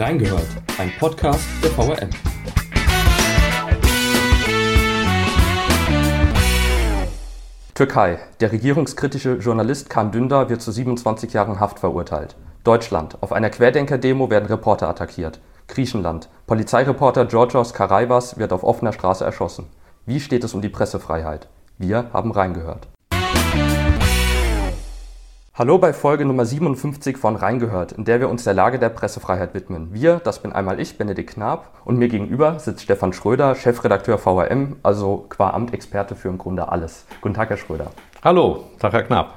Reingehört, ein Podcast der VRM. Türkei. Der regierungskritische Journalist Kan Dündar wird zu 27 Jahren Haft verurteilt. Deutschland. Auf einer Querdenker-Demo werden Reporter attackiert. Griechenland. Polizeireporter Georgios Karaivas wird auf offener Straße erschossen. Wie steht es um die Pressefreiheit? Wir haben reingehört. Hallo bei Folge Nummer 57 von Reingehört, in der wir uns der Lage der Pressefreiheit widmen. Wir, das bin einmal ich, Benedikt Knab, und mir gegenüber sitzt Stefan Schröder, Chefredakteur VRM, also qua Amtexperte für im Grunde alles. Guten Tag, Herr Schröder. Hallo, Tag, Herr Knab.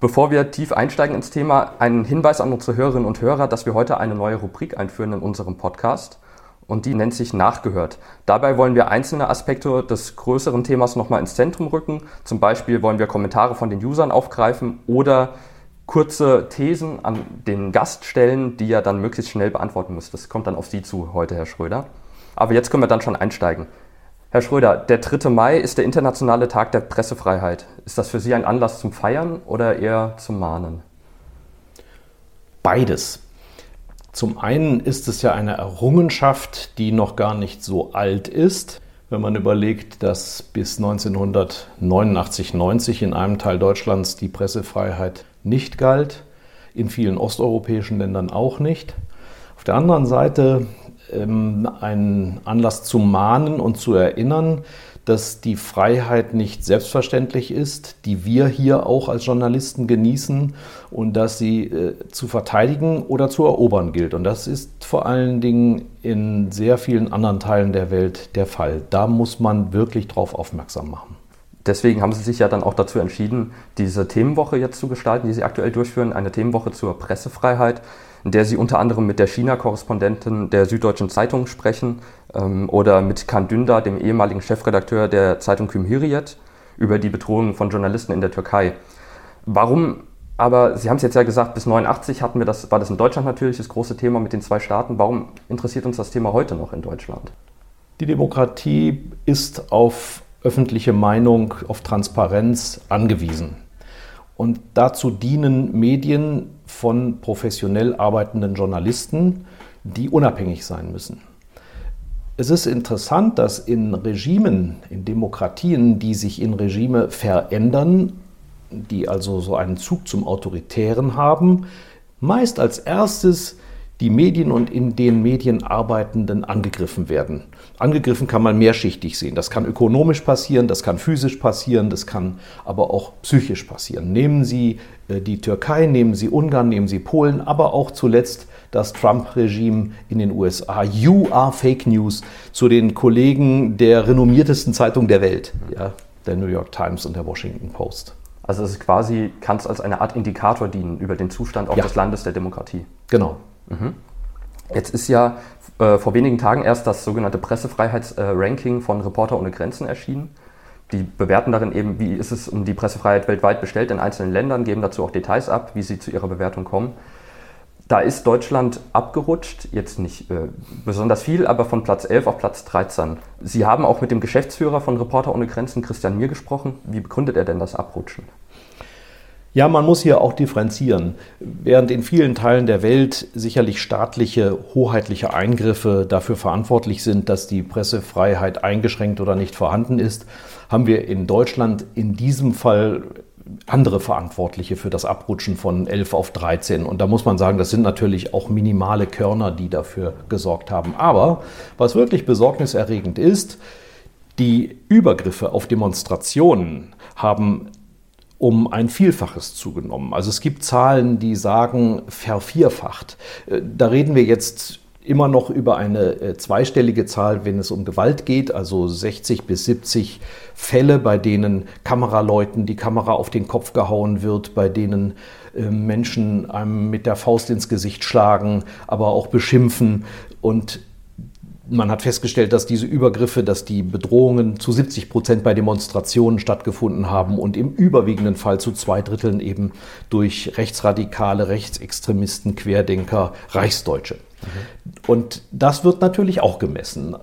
Bevor wir tief einsteigen ins Thema, ein Hinweis an unsere Hörerinnen und Hörer, dass wir heute eine neue Rubrik einführen in unserem Podcast und die nennt sich Nachgehört. Dabei wollen wir einzelne Aspekte des größeren Themas nochmal ins Zentrum rücken. Zum Beispiel wollen wir Kommentare von den Usern aufgreifen oder kurze Thesen an den Gast stellen, die er dann möglichst schnell beantworten muss. Das kommt dann auf Sie zu heute, Herr Schröder. Aber jetzt können wir dann schon einsteigen. Herr Schröder, der 3. Mai ist der internationale Tag der Pressefreiheit. Ist das für Sie ein Anlass zum Feiern oder eher zum Mahnen? Beides. Zum einen ist es ja eine Errungenschaft, die noch gar nicht so alt ist. Wenn man überlegt, dass bis 1989, 90 in einem Teil Deutschlands die Pressefreiheit nicht galt, in vielen osteuropäischen Ländern auch nicht. Auf der anderen Seite ähm, ein Anlass zu mahnen und zu erinnern, dass die Freiheit nicht selbstverständlich ist, die wir hier auch als Journalisten genießen und dass sie äh, zu verteidigen oder zu erobern gilt. Und das ist vor allen Dingen in sehr vielen anderen Teilen der Welt der Fall. Da muss man wirklich drauf aufmerksam machen. Deswegen haben Sie sich ja dann auch dazu entschieden, diese Themenwoche jetzt zu gestalten, die Sie aktuell durchführen, eine Themenwoche zur Pressefreiheit in der sie unter anderem mit der China-Korrespondentin der Süddeutschen Zeitung sprechen ähm, oder mit Kan Dündar, dem ehemaligen Chefredakteur der Zeitung Kümhiriyet, über die Bedrohung von Journalisten in der Türkei. Warum aber Sie haben es jetzt ja gesagt, bis 89 hatten wir das, war das in Deutschland natürlich das große Thema mit den zwei Staaten. Warum interessiert uns das Thema heute noch in Deutschland? Die Demokratie ist auf öffentliche Meinung, auf Transparenz angewiesen. Und dazu dienen Medien von professionell arbeitenden Journalisten, die unabhängig sein müssen. Es ist interessant, dass in Regimen, in Demokratien, die sich in Regime verändern, die also so einen Zug zum Autoritären haben, meist als erstes die Medien und in den Medien Arbeitenden angegriffen werden. Angegriffen kann man mehrschichtig sehen. Das kann ökonomisch passieren, das kann physisch passieren, das kann aber auch psychisch passieren. Nehmen Sie äh, die Türkei, nehmen Sie Ungarn, nehmen Sie Polen, aber auch zuletzt das Trump-Regime in den USA. You are Fake News zu den Kollegen der renommiertesten Zeitung der Welt, ja, der New York Times und der Washington Post. Also es ist quasi, kann es als eine Art Indikator dienen über den Zustand auch ja. des Landes der Demokratie. Genau. Mhm. Jetzt ist ja äh, vor wenigen Tagen erst das sogenannte Pressefreiheitsranking von Reporter ohne Grenzen erschienen. Die bewerten darin eben, wie ist es um die Pressefreiheit weltweit bestellt in einzelnen Ländern, geben dazu auch Details ab, wie sie zu ihrer Bewertung kommen. Da ist Deutschland abgerutscht, jetzt nicht äh, besonders viel, aber von Platz 11 auf Platz 13. Sie haben auch mit dem Geschäftsführer von Reporter ohne Grenzen, Christian Mier, gesprochen. Wie begründet er denn das Abrutschen? Ja, man muss hier auch differenzieren. Während in vielen Teilen der Welt sicherlich staatliche, hoheitliche Eingriffe dafür verantwortlich sind, dass die Pressefreiheit eingeschränkt oder nicht vorhanden ist, haben wir in Deutschland in diesem Fall andere Verantwortliche für das Abrutschen von 11 auf 13. Und da muss man sagen, das sind natürlich auch minimale Körner, die dafür gesorgt haben. Aber was wirklich besorgniserregend ist, die Übergriffe auf Demonstrationen haben um ein Vielfaches zugenommen. Also es gibt Zahlen, die sagen vervierfacht. Äh, da reden wir jetzt immer noch über eine äh, zweistellige Zahl, wenn es um Gewalt geht, also 60 bis 70 Fälle, bei denen Kameraleuten die Kamera auf den Kopf gehauen wird, bei denen äh, Menschen einem mit der Faust ins Gesicht schlagen, aber auch beschimpfen. Und man hat festgestellt, dass diese Übergriffe, dass die Bedrohungen zu 70 Prozent bei Demonstrationen stattgefunden haben und im überwiegenden Fall zu zwei Dritteln eben durch Rechtsradikale, Rechtsextremisten, Querdenker, Reichsdeutsche. Und das wird natürlich auch gemessen.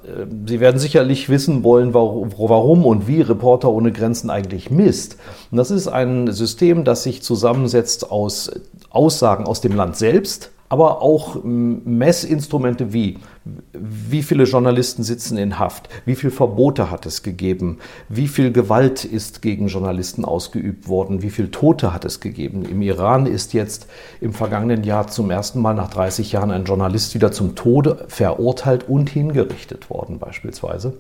Sie werden sicherlich wissen wollen, warum und wie Reporter ohne Grenzen eigentlich misst. Und das ist ein System, das sich zusammensetzt aus Aussagen aus dem Land selbst, aber auch Messinstrumente wie wie viele Journalisten sitzen in Haft, wie viele Verbote hat es gegeben, wie viel Gewalt ist gegen Journalisten ausgeübt worden, wie viele Tote hat es gegeben. Im Iran ist jetzt im vergangenen Jahr zum ersten Mal nach 30 Jahren ein Journalist wieder zum Tode verurteilt und hingerichtet worden beispielsweise.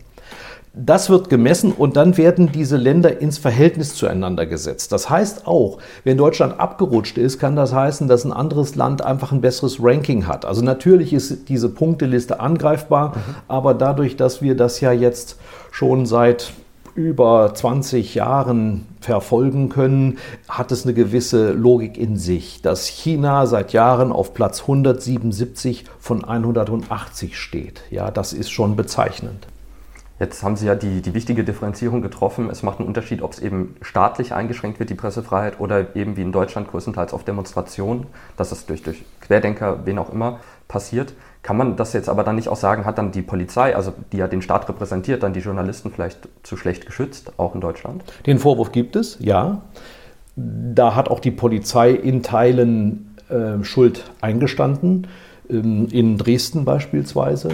Das wird gemessen und dann werden diese Länder ins Verhältnis zueinander gesetzt. Das heißt auch, wenn Deutschland abgerutscht ist, kann das heißen, dass ein anderes Land einfach ein besseres Ranking hat. Also natürlich ist diese Punkteliste angreifbar, mhm. aber dadurch, dass wir das ja jetzt schon seit über 20 Jahren verfolgen können, hat es eine gewisse Logik in sich, dass China seit Jahren auf Platz 177 von 180 steht. Ja, das ist schon bezeichnend. Jetzt haben Sie ja die, die wichtige Differenzierung getroffen. Es macht einen Unterschied, ob es eben staatlich eingeschränkt wird, die Pressefreiheit, oder eben wie in Deutschland größtenteils auf Demonstrationen, dass es durch, durch Querdenker, wen auch immer, passiert. Kann man das jetzt aber dann nicht auch sagen, hat dann die Polizei, also die ja den Staat repräsentiert, dann die Journalisten vielleicht zu schlecht geschützt, auch in Deutschland? Den Vorwurf gibt es, ja. Da hat auch die Polizei in Teilen äh, Schuld eingestanden, ähm, in Dresden beispielsweise.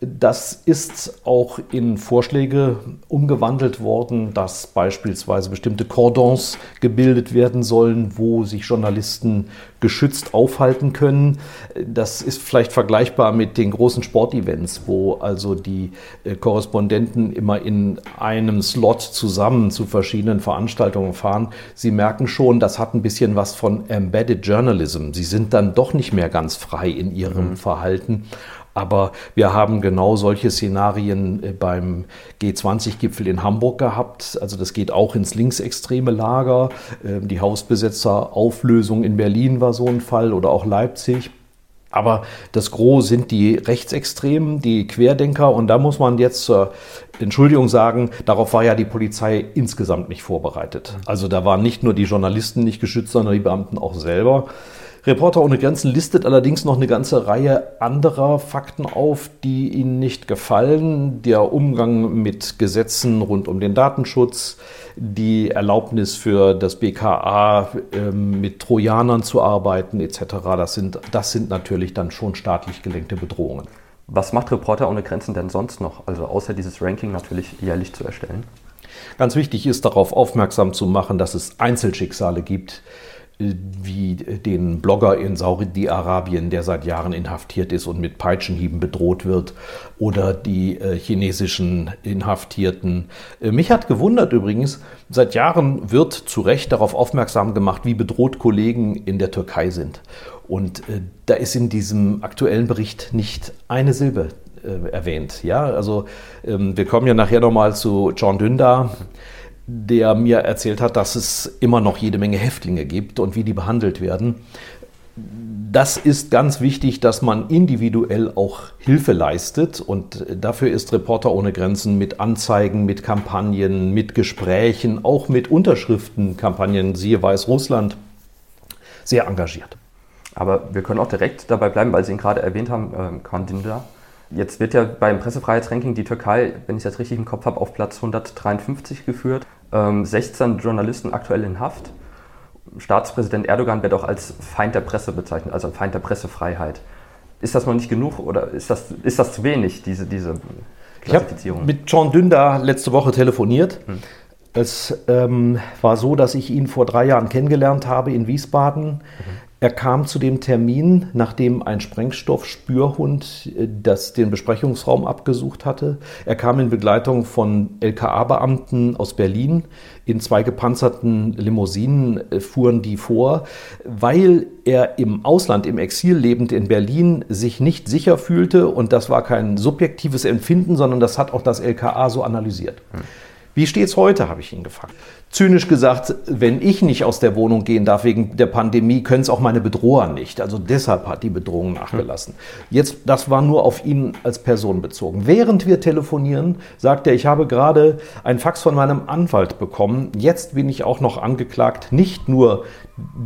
Das ist auch in Vorschläge umgewandelt worden, dass beispielsweise bestimmte Cordons gebildet werden sollen, wo sich Journalisten geschützt aufhalten können. Das ist vielleicht vergleichbar mit den großen Sportevents, wo also die äh, Korrespondenten immer in einem Slot zusammen zu verschiedenen Veranstaltungen fahren. Sie merken schon, das hat ein bisschen was von Embedded Journalism. Sie sind dann doch nicht mehr ganz frei in ihrem mhm. Verhalten. Aber wir haben genau solche Szenarien äh, beim G20-Gipfel in Hamburg gehabt. Also das geht auch ins linksextreme Lager. Ähm, die Hausbesetzerauflösung in Berlin war so ein Fall oder auch Leipzig. Aber das Gros sind die Rechtsextremen, die Querdenker. Und da muss man jetzt zur Entschuldigung sagen, darauf war ja die Polizei insgesamt nicht vorbereitet. Also da waren nicht nur die Journalisten nicht geschützt, sondern die Beamten auch selber. Reporter ohne Grenzen listet allerdings noch eine ganze Reihe anderer Fakten auf, die ihnen nicht gefallen. Der Umgang mit Gesetzen rund um den Datenschutz, die Erlaubnis für das BKA ähm, mit Trojanern zu arbeiten etc. Das sind, das sind natürlich dann schon staatlich gelenkte Bedrohungen. Was macht Reporter ohne Grenzen denn sonst noch? Also außer dieses Ranking natürlich jährlich zu erstellen? Ganz wichtig ist darauf aufmerksam zu machen, dass es Einzelschicksale gibt, wie den Blogger in Saudi-Arabien, der seit Jahren inhaftiert ist und mit Peitschenhieben bedroht wird, oder die äh, chinesischen Inhaftierten. Äh, mich hat gewundert übrigens, seit Jahren wird zu Recht darauf aufmerksam gemacht, wie bedroht Kollegen in der Türkei sind. Und äh, da ist in diesem aktuellen Bericht nicht eine Silbe erwähnt. Ja, also ähm, wir kommen ja nachher nochmal zu John Dündar der mir erzählt hat, dass es immer noch jede Menge Häftlinge gibt und wie die behandelt werden. Das ist ganz wichtig, dass man individuell auch Hilfe leistet und dafür ist Reporter ohne Grenzen mit Anzeigen, mit Kampagnen, mit Gesprächen, auch mit Unterschriftenkampagnen, siehe Weißrussland, sehr engagiert. Aber wir können auch direkt dabei bleiben, weil Sie ihn gerade erwähnt haben, äh, Kandinda. Jetzt wird ja beim Pressefreiheitsranking die Türkei, wenn ich das richtig im Kopf habe, auf Platz 153 geführt. 16 ähm, Journalisten aktuell in Haft. Staatspräsident Erdogan wird auch als Feind der Presse bezeichnet, also Feind der Pressefreiheit. Ist das noch nicht genug oder ist das, ist das zu wenig, diese, diese Klassifizierung? Ich habe mit John Dünder letzte Woche telefoniert. Hm. Es ähm, war so, dass ich ihn vor drei Jahren kennengelernt habe in Wiesbaden. Mhm. Er kam zu dem Termin, nachdem ein Sprengstoffspürhund äh, das den Besprechungsraum abgesucht hatte. Er kam in Begleitung von LKA-Beamten aus Berlin. In zwei gepanzerten Limousinen äh, fuhren die vor, weil er im Ausland, im Exil lebend in Berlin, sich nicht sicher fühlte. Und das war kein subjektives Empfinden, sondern das hat auch das LKA so analysiert. Hm. Wie steht's heute, habe ich ihn gefragt zynisch gesagt, wenn ich nicht aus der Wohnung gehen darf wegen der Pandemie, können es auch meine Bedroher nicht. Also deshalb hat die Bedrohung nachgelassen. Jetzt, das war nur auf ihn als Person bezogen. Während wir telefonieren, sagt er, ich habe gerade ein Fax von meinem Anwalt bekommen. Jetzt bin ich auch noch angeklagt. Nicht nur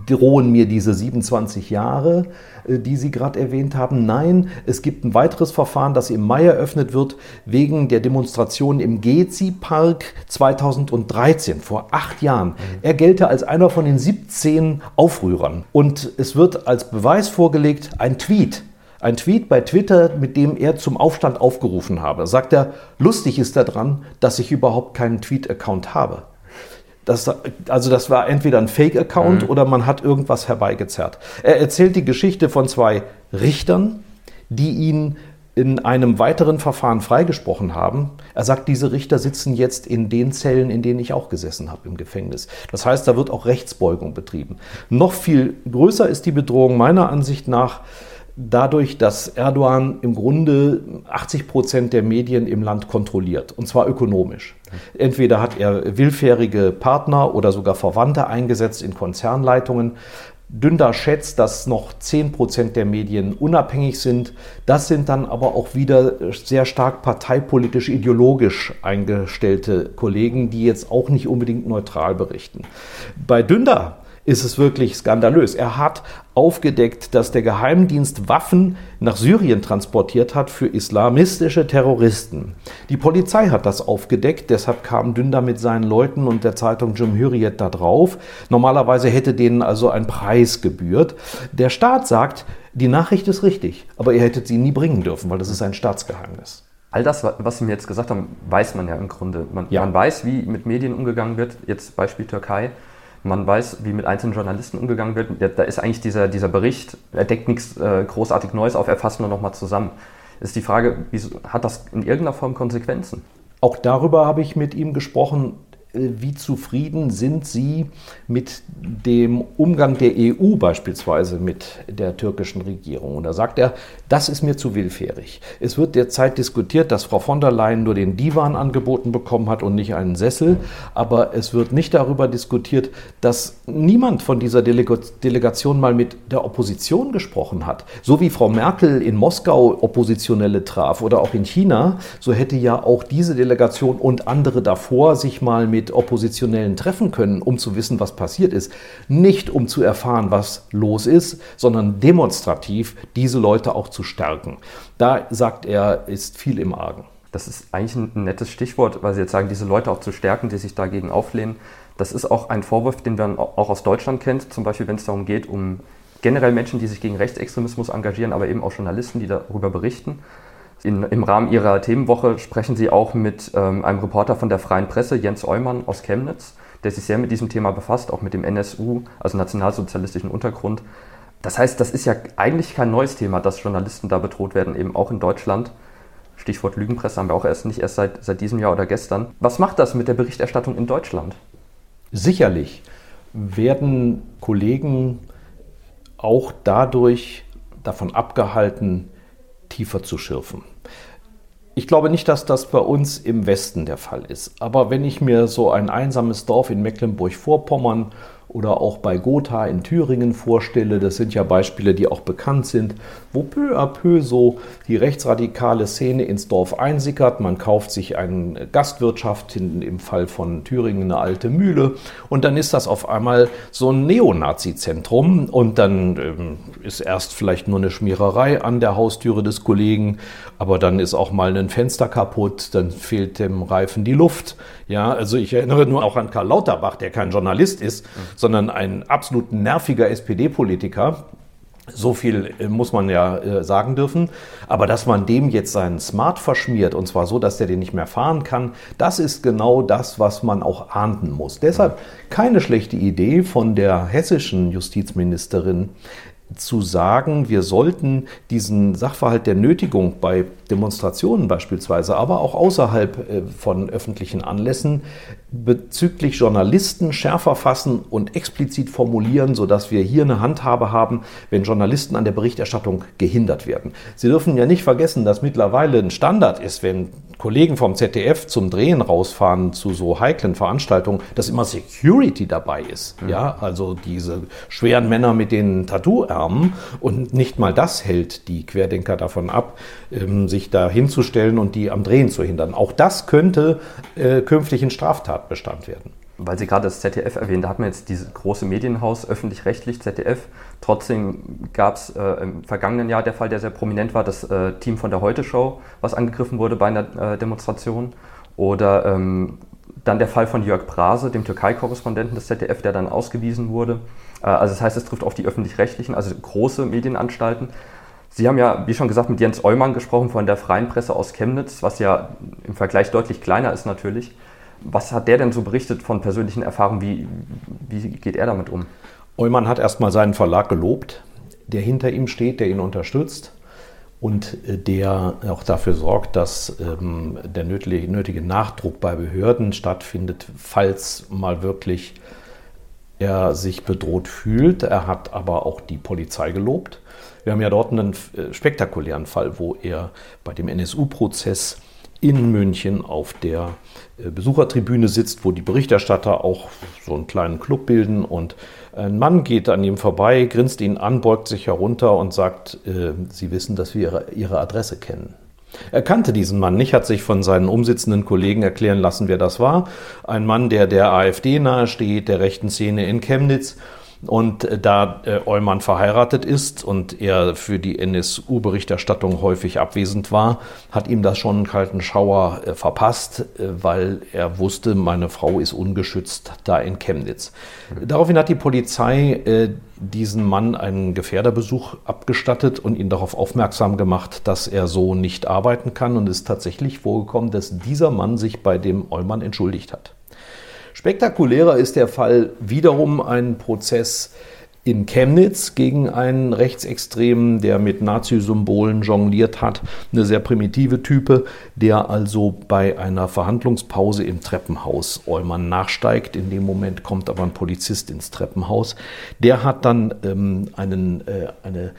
drohen mir diese 27 Jahre, äh, die Sie gerade erwähnt haben. Nein, es gibt ein weiteres Verfahren, das im Mai eröffnet wird, wegen der Demonstration im Gezi-Park 2013, vor acht Jahren. Er gelte als einer von den 17 Aufrührern. Und es wird als Beweis vorgelegt ein Tweet. Ein Tweet bei Twitter, mit dem er zum Aufstand aufgerufen habe. Sagt er, lustig ist daran, dass ich überhaupt keinen Tweet-Account habe. Das, also das war entweder ein Fake-Account mhm. oder man hat irgendwas herbeigezerrt. Er erzählt die Geschichte von zwei Richtern, die ihn in einem weiteren Verfahren freigesprochen haben. Er sagt, diese Richter sitzen jetzt in den Zellen, in denen ich auch gesessen habe im Gefängnis. Das heißt, da wird auch Rechtsbeugung betrieben. Noch viel größer ist die Bedrohung meiner Ansicht nach dadurch, dass Erdogan im Grunde 80 Prozent der Medien im Land kontrolliert, und zwar ökonomisch. Entweder hat er willfährige Partner oder sogar Verwandte eingesetzt in Konzernleitungen. Dünder schätzt, dass noch 10 Prozent der Medien unabhängig sind. Das sind dann aber auch wieder sehr stark parteipolitisch, ideologisch eingestellte Kollegen, die jetzt auch nicht unbedingt neutral berichten. Bei Dünder ist es wirklich skandalös. Er hat aufgedeckt, dass der Geheimdienst Waffen nach Syrien transportiert hat für islamistische Terroristen. Die Polizei hat das aufgedeckt, deshalb kam Dünder mit seinen Leuten und der Zeitung Cumhuriyet da drauf. Normalerweise hätte denen also ein Preis gebührt. Der Staat sagt, die Nachricht ist richtig, aber ihr hättet sie nie bringen dürfen, weil das ist ein Staatsgeheimnis. All das, was Sie mir jetzt gesagt haben, weiß man ja im Grunde. Man, ja. man weiß, wie mit Medien umgegangen wird, jetzt Beispiel Türkei man weiß, wie mit einzelnen Journalisten umgegangen wird. Da ist eigentlich dieser, dieser Bericht, er deckt nichts äh, großartig Neues auf, er fasst nur nochmal zusammen. Ist die Frage, wie, hat das in irgendeiner Form Konsequenzen? Auch darüber habe ich mit ihm gesprochen. Äh, wie zufrieden sind Sie mit dem Umgang der EU beispielsweise mit der türkischen Regierung? Und da sagt er, das ist mir zu willfährig. Es wird derzeit diskutiert, dass Frau von der Leyen nur den Divan angeboten bekommen hat und nicht einen Sessel. Aber es wird nicht darüber diskutiert, dass niemand von dieser Delegation mal mit der Opposition gesprochen hat. So wie Frau Merkel in Moskau Oppositionelle traf oder auch in China, so hätte ja auch diese Delegation und andere davor sich mal mit mit Oppositionellen treffen können, um zu wissen, was passiert ist. Nicht um zu erfahren, was los ist, sondern demonstrativ diese Leute auch zu stärken. Da sagt er, ist viel im Argen. Das ist eigentlich ein nettes Stichwort, weil Sie jetzt sagen, diese Leute auch zu stärken, die sich dagegen auflehnen. Das ist auch ein Vorwurf, den man auch aus Deutschland kennt, zum Beispiel wenn es darum geht, um generell Menschen, die sich gegen Rechtsextremismus engagieren, aber eben auch Journalisten, die darüber berichten. In, Im Rahmen Ihrer Themenwoche sprechen Sie auch mit ähm, einem Reporter von der Freien Presse, Jens Eumann aus Chemnitz, der sich sehr mit diesem Thema befasst, auch mit dem NSU, also nationalsozialistischen Untergrund. Das heißt, das ist ja eigentlich kein neues Thema, dass Journalisten da bedroht werden, eben auch in Deutschland. Stichwort Lügenpresse haben wir auch erst nicht erst seit, seit diesem Jahr oder gestern. Was macht das mit der Berichterstattung in Deutschland? Sicherlich werden Kollegen auch dadurch davon abgehalten, tiefer zu schürfen. Ich glaube nicht, dass das bei uns im Westen der Fall ist. Aber wenn ich mir so ein einsames Dorf in Mecklenburg-Vorpommern oder auch bei Gotha in Thüringen vorstelle, das sind ja Beispiele, die auch bekannt sind, wo peu à peu so die rechtsradikale Szene ins Dorf einsickert. Man kauft sich eine Gastwirtschaft, im Fall von Thüringen eine alte Mühle, und dann ist das auf einmal so ein Neonazi-Zentrum und dann ähm, ist erst vielleicht nur eine Schmiererei an der Haustüre des Kollegen, aber dann ist auch mal ein Fenster kaputt, dann fehlt dem Reifen die Luft. Ja, also ich erinnere nur auch an Karl Lauterbach, der kein Journalist ist, mhm. Sondern ein absolut nerviger SPD-Politiker, so viel äh, muss man ja äh, sagen dürfen. Aber dass man dem jetzt seinen Smart verschmiert, und zwar so, dass der den nicht mehr fahren kann, das ist genau das, was man auch ahnden muss. Deshalb keine schlechte Idee von der hessischen Justizministerin, zu sagen, wir sollten diesen Sachverhalt der Nötigung bei Demonstrationen beispielsweise, aber auch außerhalb äh, von öffentlichen Anlässen bezüglich Journalisten schärfer fassen und explizit formulieren, sodass wir hier eine Handhabe haben, wenn Journalisten an der Berichterstattung gehindert werden. Sie dürfen ja nicht vergessen, dass mittlerweile ein Standard ist, wenn Kollegen vom ZDF zum Drehen rausfahren zu so heiklen Veranstaltungen, dass immer Security dabei ist. Mhm. Ja, also diese schweren Männer mit den Tattoo-Ärmen und nicht mal das hält die Querdenker davon ab, ähm, sich da hinzustellen und die am Drehen zu hindern. Auch das könnte äh, künftig in Straftatbestand werden. Weil Sie gerade das ZDF erwähnen, da hat man jetzt dieses große Medienhaus, öffentlich-rechtlich, ZDF. Trotzdem gab es äh, im vergangenen Jahr der Fall, der sehr prominent war, das äh, Team von der Heute-Show, was angegriffen wurde bei einer äh, Demonstration. Oder ähm, Dann der Fall von Jörg Brase, dem Türkei-Korrespondenten des ZDF, der dann ausgewiesen wurde. Äh, also das heißt, es trifft auf die öffentlich-rechtlichen, also große Medienanstalten. Sie haben ja, wie schon gesagt, mit Jens Eumann gesprochen von der Freien Presse aus Chemnitz, was ja im Vergleich deutlich kleiner ist natürlich. Was hat der denn so berichtet von persönlichen Erfahrungen? Wie, wie geht er damit um? Eumann hat erstmal seinen Verlag gelobt, der hinter ihm steht, der ihn unterstützt und äh, der auch dafür sorgt, dass ähm, der nötige, nötige Nachdruck bei Behörden stattfindet, falls mal wirklich er sich bedroht fühlt. Er hat aber auch die Polizei gelobt. Wir haben ja dort einen äh, spektakulären Fall, wo er bei dem NSU-Prozess in München auf der äh, Besuchertribüne sitzt, wo die Berichterstatter auch so einen kleinen Club bilden und ein Mann geht an ihm vorbei, grinst ihn an, beugt sich herunter und sagt, äh, Sie wissen, dass wir ihre, ihre Adresse kennen. Er kannte diesen Mann nicht, hat sich von seinen umsitzenden Kollegen erklären lassen, wer das war. Ein Mann, der der AfD nahesteht, der rechten Szene in Chemnitz und äh, da äh, Eumann verheiratet ist und er für die NSU-Berichterstattung häufig abwesend war, hat ihm das schon einen kalten Schauer äh, verpasst, weil er wusste, meine Frau ist ungeschützt da in Chemnitz. Daraufhin hat die Polizei diesen Mann einen Gefährderbesuch abgestattet und ihn darauf aufmerksam gemacht, dass er so nicht arbeiten kann. Und es ist tatsächlich vorgekommen, dass dieser Mann sich bei dem Eumann entschuldigt hat. Spektakulärer ist der Fall wiederum ein Prozess in Chemnitz gegen einen Rechtsextremen, der mit Nazi-Symbolen jongliert hat. Eine sehr primitive Type, der also bei einer Verhandlungspause im Treppenhaus Eumann nachsteigt. In dem Moment kommt aber ein Polizist ins Treppenhaus. Der hat dann ähm, einen, äh, eine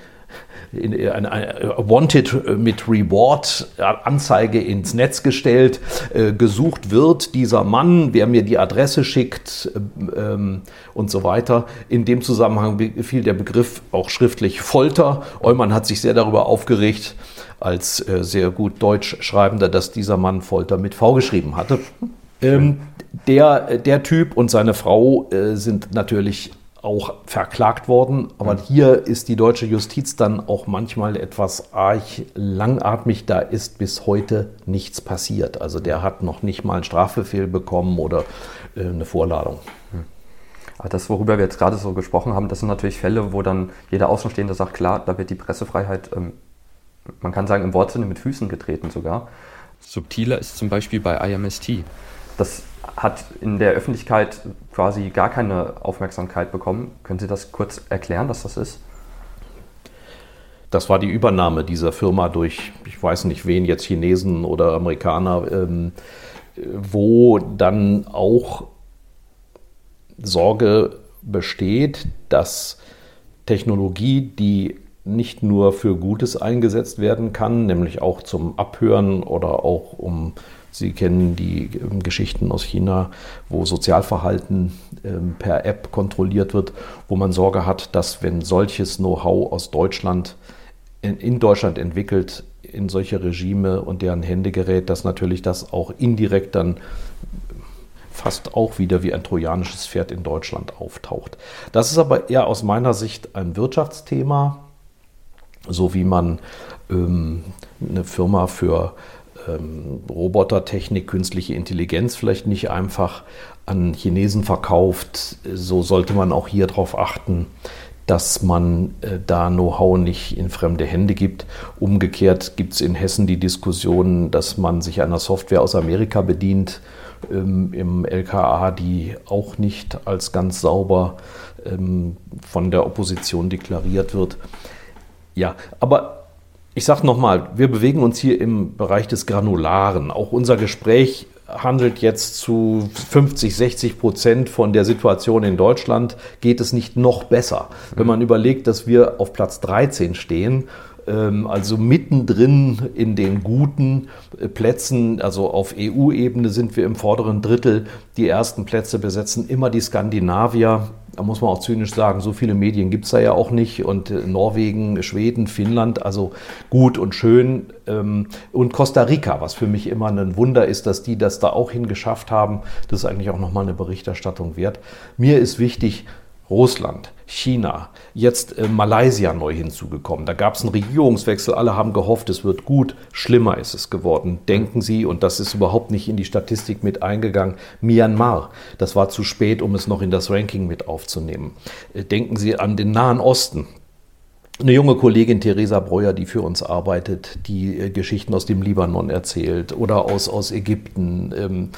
eine, eine Wanted mit Reward Anzeige ins Netz gestellt. Äh, gesucht wird dieser Mann, wer mir die Adresse schickt ähm, und so weiter. In dem Zusammenhang fiel der Begriff auch schriftlich Folter. Eumann hat sich sehr darüber aufgeregt, als äh, sehr gut Deutsch Schreibender, dass dieser Mann Folter mit V geschrieben hatte. Ähm, der, der Typ und seine Frau äh, sind natürlich auch verklagt worden. Aber mhm. hier ist die deutsche Justiz dann auch manchmal etwas arg langatmig. Da ist bis heute nichts passiert. Also der hat noch nicht mal einen Strafbefehl bekommen oder äh, eine Vorladung. Mhm. Das, worüber wir jetzt gerade so gesprochen haben, das sind natürlich Fälle, wo dann jeder Außenstehende sagt, klar, da wird die Pressefreiheit, ähm, man kann sagen, im Wortsinne mit Füßen getreten sogar. Subtiler ist zum Beispiel bei IMST. Das hat in der Öffentlichkeit quasi gar keine Aufmerksamkeit bekommen. Können Sie das kurz erklären, was das ist? Das war die Übernahme dieser Firma durch, ich weiß nicht wen, jetzt Chinesen oder Amerikaner, ähm, wo dann auch Sorge besteht, dass Technologie, die nicht nur für Gutes eingesetzt werden kann, nämlich auch zum Abhören oder auch um Sie kennen die ähm, Geschichten aus China, wo Sozialverhalten ähm, per App kontrolliert wird, wo man Sorge hat, dass wenn solches Know-how aus Deutschland in Deutschland entwickelt, in solche Regime und deren Hände gerät, dass natürlich das auch indirekt dann fast auch wieder wie ein trojanisches Pferd in Deutschland auftaucht. Das ist aber eher aus meiner Sicht ein Wirtschaftsthema, so wie man ähm, eine Firma für ähm, Robotertechnik, künstliche Intelligenz vielleicht nicht einfach an Chinesen verkauft. So sollte man auch hier darauf achten, dass man äh, da Know-how nicht in fremde Hände gibt. Umgekehrt gibt es in Hessen die Diskussion, dass man sich einer Software aus Amerika bedient ähm, im LKA, die auch nicht als ganz sauber ähm, von der Opposition deklariert wird. Ja, aber ich sage nochmal, wir bewegen uns hier im Bereich des Granularen. Auch unser Gespräch handelt jetzt zu 50, 60 Prozent von der Situation in Deutschland. Geht es nicht noch besser? Wenn man überlegt, dass wir auf Platz 13 stehen, also mittendrin in den guten äh, Plätzen, also auf EU-Ebene sind wir im vorderen Drittel. Die ersten Plätze besetzen immer die Skandinavier da muss man auch zynisch sagen, so viele Medien gibt es da ja auch nicht. Und äh, Norwegen, Schweden, Finnland, also gut und schön. Ähm, und Costa Rica, was für mich immer ein Wunder ist, dass die das da auch hingeschafft haben. Das ist eigentlich auch nochmal eine Berichterstattung wert. Mir ist wichtig, Russland, China, jetzt äh, Malaysia neu hinzugekommen. Da gab es einen Regierungswechsel, alle haben gehofft, es wird gut. Schlimmer ist es geworden. Denken Sie, und das ist überhaupt nicht in die Statistik mit eingegangen, Myanmar. Das war zu spät, um es noch in das Ranking mit aufzunehmen. Äh, denken Sie an den Nahen Osten eine junge Kollegin Theresa Breuer, die für uns arbeitet, die äh, Geschichten aus dem Libanon erzählt oder aus, aus Ägypten. Ähm,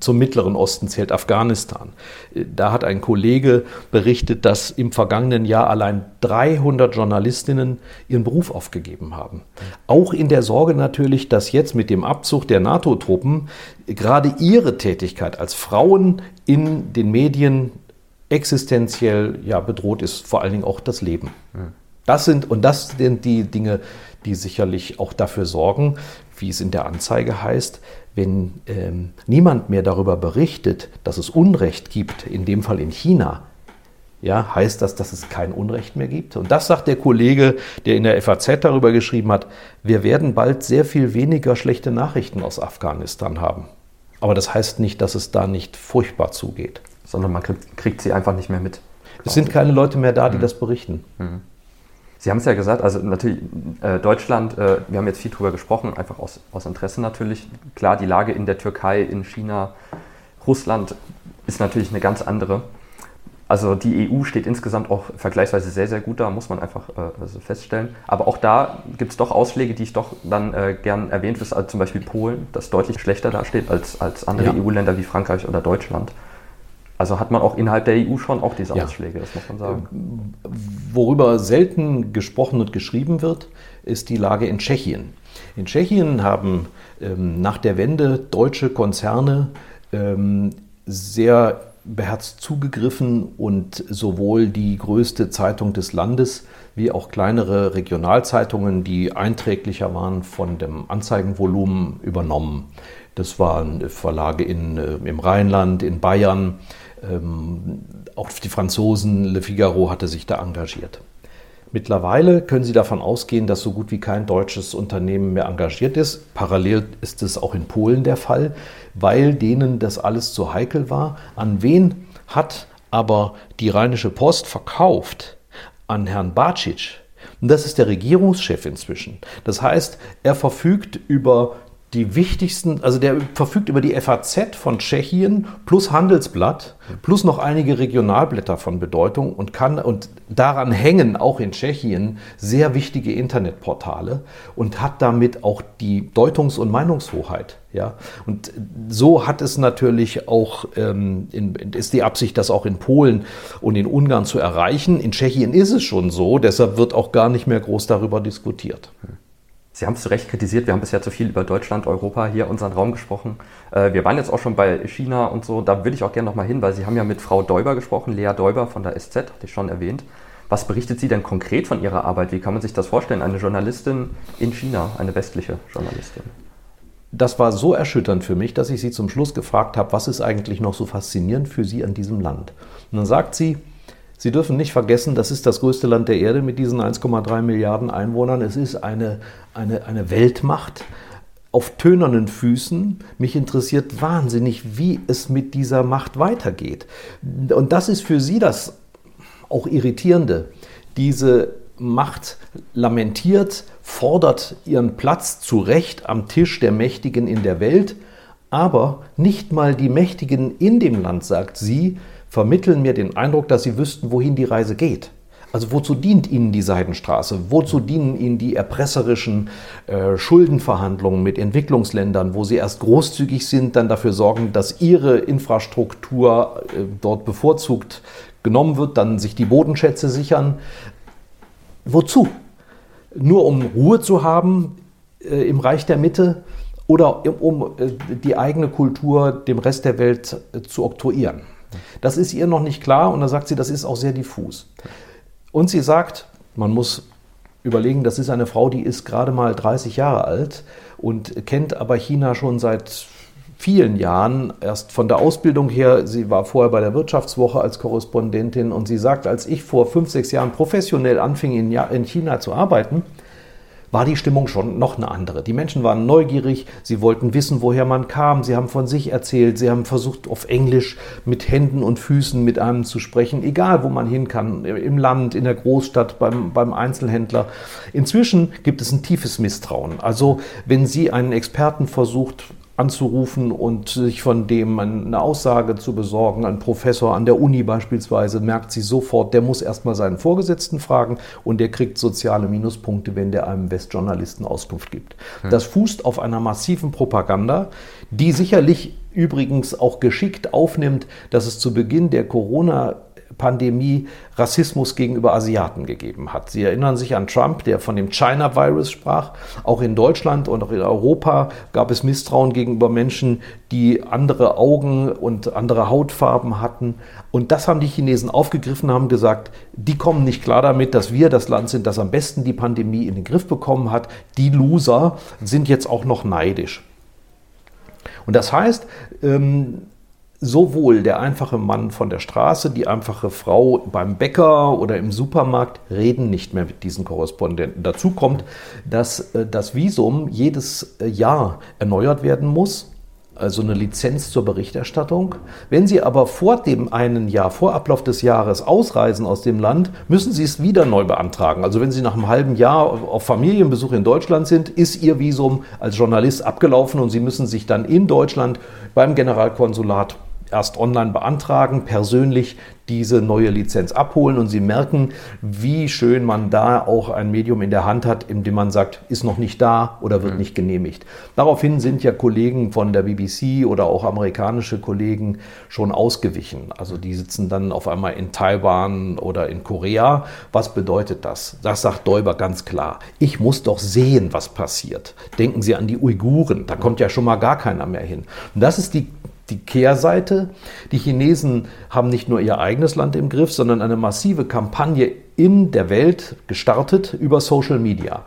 zum Mittleren Osten zählt Afghanistan. Äh, da hat ein Kollege berichtet, dass im vergangenen Jahr allein 300 Journalistinnen ihren Beruf aufgegeben haben. Auch in der Sorge natürlich, dass jetzt mit dem Abzug der NATO-Truppen gerade ihre Tätigkeit als Frauen in den Medien existenziell ja, bedroht ist, vor allen Dingen auch das Leben. Mhm. Das sind, und das sind die Dinge, die sicherlich auch dafür sorgen, wie es in der Anzeige heißt, wenn ähm, niemand mehr darüber berichtet, dass es Unrecht gibt, in dem Fall in China, ja, heißt das, dass es kein Unrecht mehr gibt? Und das sagt der Kollege, der in der FAZ darüber geschrieben hat, wir werden bald sehr viel weniger schlechte Nachrichten aus Afghanistan haben. Aber das heißt nicht, dass es da nicht furchtbar zugeht. Sondern man kriegt, kriegt sie einfach nicht mehr mit. Es sind keine Leute mehr da, die mhm. das berichten. Mhm. Sie haben es ja gesagt, also natürlich äh, Deutschland, äh, wir haben jetzt viel drüber gesprochen, einfach aus, aus Interesse natürlich. Klar, die Lage in der Türkei, in China, Russland ist natürlich eine ganz andere. Also die EU steht insgesamt auch vergleichsweise sehr, sehr gut da, muss man einfach äh, also feststellen. Aber auch da gibt es doch Ausschläge, die ich doch dann äh, gern erwähnt will, also zum Beispiel Polen, das deutlich schlechter dasteht als, als andere ja. EU-Länder wie Frankreich oder Deutschland. Also hat man auch innerhalb der EU schon auch diese Ausschläge, das muss man sagen. Worüber selten gesprochen und geschrieben wird, ist die Lage in Tschechien. In Tschechien haben ähm, nach der Wende deutsche Konzerne ähm, sehr beherzt zugegriffen und sowohl die größte Zeitung des Landes wie auch kleinere Regionalzeitungen, die einträglicher waren von dem Anzeigenvolumen, übernommen. Das waren Verlage in, äh, im Rheinland, in Bayern, ähm, auch die Franzosen, Le Figaro hatte sich da engagiert. Mittlerweile können Sie davon ausgehen, dass so gut wie kein deutsches Unternehmen mehr engagiert ist. Parallel ist es auch in Polen der Fall, weil denen das alles zu heikel war. An wen hat aber die Rheinische Post verkauft? An Herrn Bacic. Und das ist der Regierungschef inzwischen. Das heißt, er verfügt über die wichtigsten, also der verfügt über die FAZ von Tschechien plus Handelsblatt plus noch einige Regionalblätter von Bedeutung und kann und daran hängen auch in Tschechien sehr wichtige Internetportale und hat damit auch die Deutungs- und Meinungshoheit. Ja, und so hat es natürlich auch, ähm, in, ist die Absicht, das auch in Polen und in Ungarn zu erreichen. In Tschechien ist es schon so, deshalb wird auch gar nicht mehr groß darüber diskutiert. Sie haben es zu Recht kritisiert, wir haben bisher zu viel über Deutschland, Europa, hier unseren Raum gesprochen. Äh, wir waren jetzt auch schon bei China und so, da will ich auch gerne nochmal hin, weil Sie haben ja mit Frau Däuber gesprochen, Lea Däuber von der SZ, hatte ich schon erwähnt. Was berichtet sie denn konkret von ihrer Arbeit? Wie kann man sich das vorstellen? Eine Journalistin in China, eine westliche Journalistin. Das war so erschütternd für mich, dass ich sie zum Schluss gefragt habe, was ist eigentlich noch so faszinierend für sie an diesem Land? Und dann sagt sie, Sie dürfen nicht vergessen, das ist das größte Land der Erde mit diesen 1,3 Milliarden Einwohnern. Es ist eine, eine, eine Weltmacht auf tönernen Füßen. Mich interessiert wahnsinnig, wie es mit dieser Macht weitergeht. Und das ist für Sie das auch Irritierende. Diese Macht lamentiert, fordert ihren Platz zu Recht am Tisch der Mächtigen in der Welt, aber nicht mal die Mächtigen in dem Land, sagt sie, vermitteln mir den Eindruck, dass sie wüssten, wohin die Reise geht. Also wozu dient Ihnen die Seidenstraße? Wozu dienen Ihnen die erpresserischen äh, Schuldenverhandlungen mit Entwicklungsländern, wo Sie erst großzügig sind, dann dafür sorgen, dass Ihre Infrastruktur äh, dort bevorzugt genommen wird, dann sich die Bodenschätze sichern? Wozu? Nur um Ruhe zu haben äh, im Reich der Mitte oder um äh, die eigene Kultur dem Rest der Welt äh, zu oktroyieren? Das ist ihr noch nicht klar und da sagt sie, das ist auch sehr diffus. Und sie sagt, man muss überlegen, das ist eine Frau, die ist gerade mal 30 Jahre alt und kennt aber China schon seit vielen Jahren, erst von der Ausbildung her, sie war vorher bei der Wirtschaftswoche als Korrespondentin und sie sagt, als ich vor fünf, sechs Jahren professionell anfing in China zu arbeiten, war die Stimmung schon noch eine andere. Die Menschen waren neugierig, sie wollten wissen, woher man kam, sie haben von sich erzählt, sie haben versucht, auf Englisch mit Händen und Füßen mit einem zu sprechen, egal wo man hin kann, im Land, in der Großstadt, beim, beim Einzelhändler. Inzwischen gibt es ein tiefes Misstrauen. Also wenn Sie einen Experten versucht anzurufen und sich von dem eine Aussage zu besorgen. Ein Professor an der Uni beispielsweise merkt sie sofort, der muss erstmal seinen Vorgesetzten fragen und der kriegt soziale Minuspunkte, wenn der einem Westjournalisten Auskunft gibt. Hm. Das fußt auf einer massiven Propaganda, die sicherlich übrigens auch geschickt aufnimmt, dass es zu Beginn der Corona Pandemie Rassismus gegenüber Asiaten gegeben hat. Sie erinnern sich an Trump, der von dem China-Virus sprach. Auch in Deutschland und auch in Europa gab es Misstrauen gegenüber Menschen, die andere Augen und andere Hautfarben hatten. Und das haben die Chinesen aufgegriffen, haben gesagt, die kommen nicht klar damit, dass wir das Land sind, das am besten die Pandemie in den Griff bekommen hat. Die Loser sind jetzt auch noch neidisch. Und das heißt, ähm, sowohl der einfache Mann von der Straße, die einfache Frau beim Bäcker oder im Supermarkt reden nicht mehr mit diesen Korrespondenten. Dazu kommt, dass äh, das Visum jedes äh, Jahr erneuert werden muss also eine Lizenz zur Berichterstattung. Wenn Sie aber vor dem einen Jahr, vor Ablauf des Jahres ausreisen aus dem Land, müssen Sie es wieder neu beantragen. Also wenn Sie nach einem halben Jahr auf Familienbesuch in Deutschland sind, ist Ihr Visum als Journalist abgelaufen und Sie müssen sich dann in Deutschland beim Generalkonsulat erst online beantragen, persönlich diese neue Lizenz abholen und Sie merken, wie schön man da auch ein Medium in der Hand hat, in dem man sagt, ist noch nicht da oder wird mhm. nicht genehmigt. Daraufhin sind ja Kollegen von der BBC oder auch amerikanische Kollegen schon ausgewichen. Also die sitzen dann auf einmal in Taiwan oder in Korea. Was bedeutet das? Das sagt Däuber ganz klar. Ich muss doch sehen, was passiert. Denken Sie an die Uiguren. Da kommt ja schon mal gar keiner mehr hin. Und das ist die die Kehrseite. Die Chinesen haben nicht nur ihr eigenes Land im Griff, sondern eine massive Kampagne in der Welt gestartet über Social Media.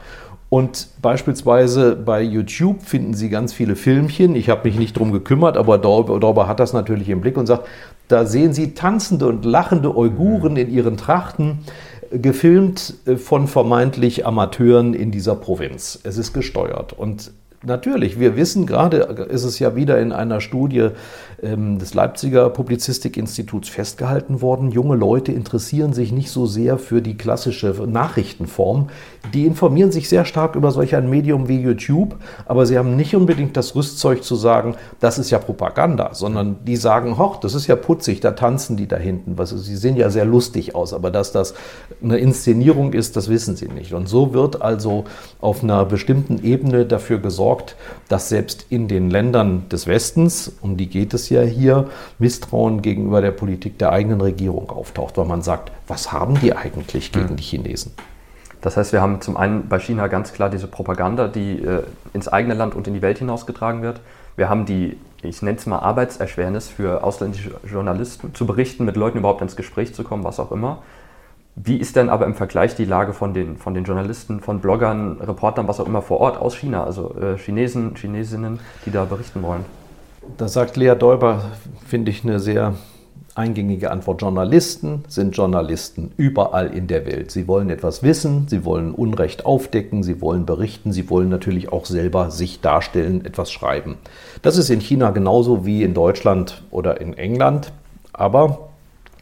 Und beispielsweise bei YouTube finden Sie ganz viele Filmchen. Ich habe mich nicht drum gekümmert, aber Dauber hat das natürlich im Blick und sagt, da sehen Sie tanzende und lachende Uiguren in ihren Trachten, gefilmt von vermeintlich Amateuren in dieser Provinz. Es ist gesteuert. Und Natürlich, wir wissen, gerade ist es ja wieder in einer Studie des Leipziger Publizistikinstituts festgehalten worden, junge Leute interessieren sich nicht so sehr für die klassische Nachrichtenform. Die informieren sich sehr stark über solch ein Medium wie YouTube, aber sie haben nicht unbedingt das Rüstzeug zu sagen, das ist ja Propaganda, sondern die sagen, hoch, das ist ja putzig, da tanzen die da hinten. Was, sie sehen ja sehr lustig aus, aber dass das eine Inszenierung ist, das wissen sie nicht. Und so wird also auf einer bestimmten Ebene dafür gesorgt, dass selbst in den Ländern des Westens, um die geht es ja hier, Misstrauen gegenüber der Politik der eigenen Regierung auftaucht, weil man sagt, was haben die eigentlich gegen die Chinesen? Das heißt, wir haben zum einen bei China ganz klar diese Propaganda, die äh, ins eigene Land und in die Welt hinausgetragen wird. Wir haben die, ich nenne es mal Arbeitserschwernis für ausländische Journalisten, zu berichten, mit Leuten überhaupt ins Gespräch zu kommen, was auch immer. Wie ist denn aber im Vergleich die Lage von den, von den Journalisten, von Bloggern, Reportern, was auch immer vor Ort aus China, also äh, Chinesen, Chinesinnen, die da berichten wollen? Da sagt Lea Däuber, finde ich, eine sehr eingängige Antwort. Journalisten sind Journalisten überall in der Welt. Sie wollen etwas wissen, sie wollen Unrecht aufdecken, sie wollen berichten, sie wollen natürlich auch selber sich darstellen, etwas schreiben. Das ist in China genauso wie in Deutschland oder in England. Aber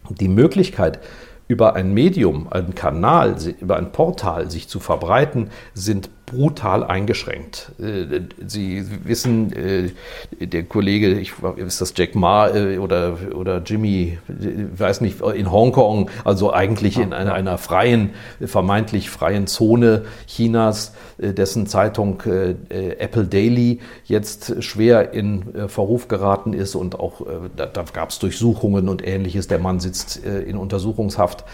die Möglichkeit, über ein Medium, einen Kanal, über ein Portal sich zu verbreiten, sind brutal eingeschränkt. Äh, Sie wissen, äh, der Kollege, ich, ist das Jack Ma äh, oder, oder Jimmy, weiß nicht, in Hongkong, also eigentlich in einer, einer freien, vermeintlich freien Zone Chinas, dessen Zeitung Apple Daily jetzt schwer in Verruf geraten ist und auch da, da gab es Durchsuchungen und ähnliches. Der Mann sitzt in Untersuchungshaft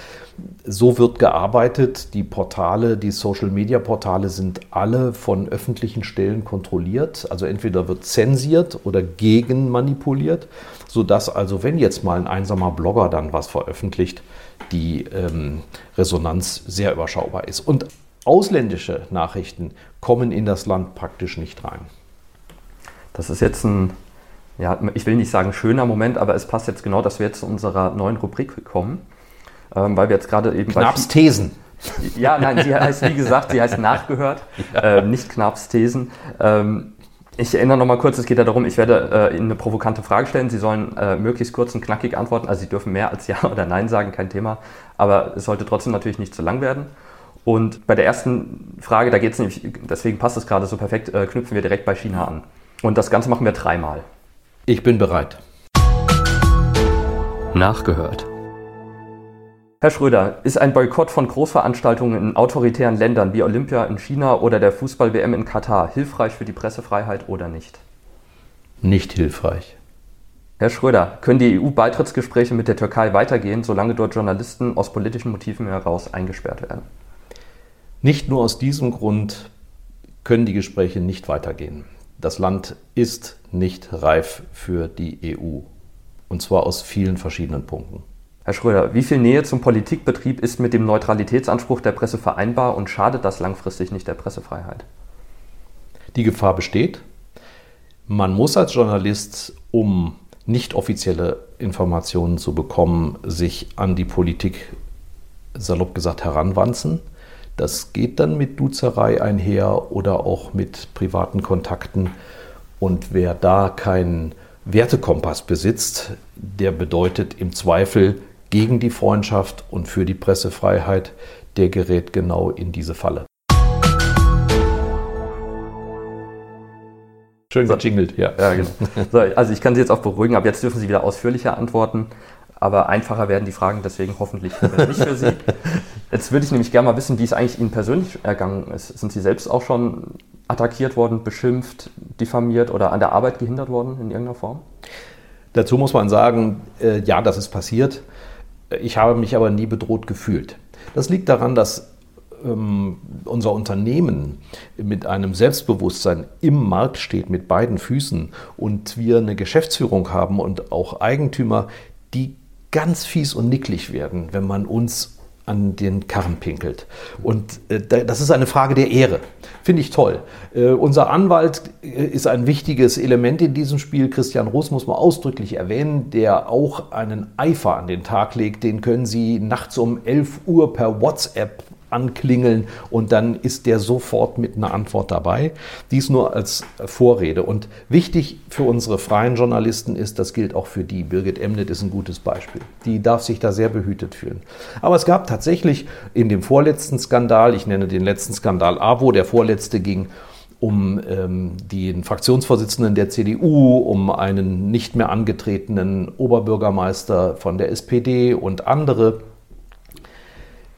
so wird gearbeitet. Die Portale, die Social-Media-Portale sind alle von öffentlichen Stellen kontrolliert. Also entweder wird zensiert oder gegen manipuliert, sodass also, wenn jetzt mal ein einsamer Blogger dann was veröffentlicht, die ähm, Resonanz sehr überschaubar ist. Und ausländische Nachrichten kommen in das Land praktisch nicht rein. Das ist jetzt ein, ja, ich will nicht sagen schöner Moment, aber es passt jetzt genau, dass wir jetzt zu unserer neuen Rubrik kommen ähm, weil wir jetzt gerade eben Knapps Thesen. Ja, nein, sie heißt, wie gesagt, sie heißt nachgehört, ja. äh, nicht Knarps Thesen. Ähm, ich erinnere noch mal kurz, es geht ja darum, ich werde äh, Ihnen eine provokante Frage stellen. Sie sollen äh, möglichst kurz und knackig antworten. Also Sie dürfen mehr als Ja oder Nein sagen, kein Thema. Aber es sollte trotzdem natürlich nicht zu lang werden. Und bei der ersten Frage, da geht es nämlich, deswegen passt es gerade so perfekt, äh, knüpfen wir direkt bei China an. Und das Ganze machen wir dreimal. Ich bin bereit. Nachgehört. Herr Schröder, ist ein Boykott von Großveranstaltungen in autoritären Ländern wie Olympia in China oder der Fußball-WM in Katar hilfreich für die Pressefreiheit oder nicht? Nicht hilfreich. Herr Schröder, können die EU-Beitrittsgespräche mit der Türkei weitergehen, solange dort Journalisten aus politischen Motiven heraus eingesperrt werden? Nicht nur aus diesem Grund können die Gespräche nicht weitergehen. Das Land ist nicht reif für die EU. Und zwar aus vielen verschiedenen Punkten. Herr Schröder, wie viel Nähe zum Politikbetrieb ist mit dem Neutralitätsanspruch der Presse vereinbar und schadet das langfristig nicht der Pressefreiheit? Die Gefahr besteht. Man muss als Journalist, um nicht offizielle Informationen zu bekommen, sich an die Politik, salopp gesagt, heranwanzen. Das geht dann mit Duzerei einher oder auch mit privaten Kontakten. Und wer da keinen Wertekompass besitzt, der bedeutet im Zweifel gegen die Freundschaft und für die Pressefreiheit, der gerät genau in diese Falle. Schön gejingelt, ja. ja genau. so, also ich kann Sie jetzt auch beruhigen, ab jetzt dürfen Sie wieder ausführlicher antworten, aber einfacher werden die Fragen deswegen hoffentlich nicht für Sie. Jetzt würde ich nämlich gerne mal wissen, wie es eigentlich Ihnen persönlich ergangen ist. Sind Sie selbst auch schon attackiert worden, beschimpft, diffamiert oder an der Arbeit gehindert worden in irgendeiner Form? Dazu muss man sagen, äh, ja, das ist passiert. Ich habe mich aber nie bedroht gefühlt. Das liegt daran, dass ähm, unser Unternehmen mit einem Selbstbewusstsein im Markt steht, mit beiden Füßen und wir eine Geschäftsführung haben und auch Eigentümer, die ganz fies und nicklig werden, wenn man uns an den Karren pinkelt. Und äh, das ist eine Frage der Ehre. Finde ich toll. Äh, unser Anwalt äh, ist ein wichtiges Element in diesem Spiel. Christian Roos muss man ausdrücklich erwähnen, der auch einen Eifer an den Tag legt. Den können Sie nachts um 11 Uhr per WhatsApp anklingeln und dann ist der sofort mit einer Antwort dabei. Dies nur als Vorrede. Und wichtig für unsere freien Journalisten ist, das gilt auch für die. Birgit Emnet ist ein gutes Beispiel. Die darf sich da sehr behütet fühlen. Aber es gab tatsächlich in dem vorletzten Skandal, ich nenne den letzten Skandal AWO, der vorletzte ging um ähm, den Fraktionsvorsitzenden der CDU, um einen nicht mehr angetretenen Oberbürgermeister von der SPD und andere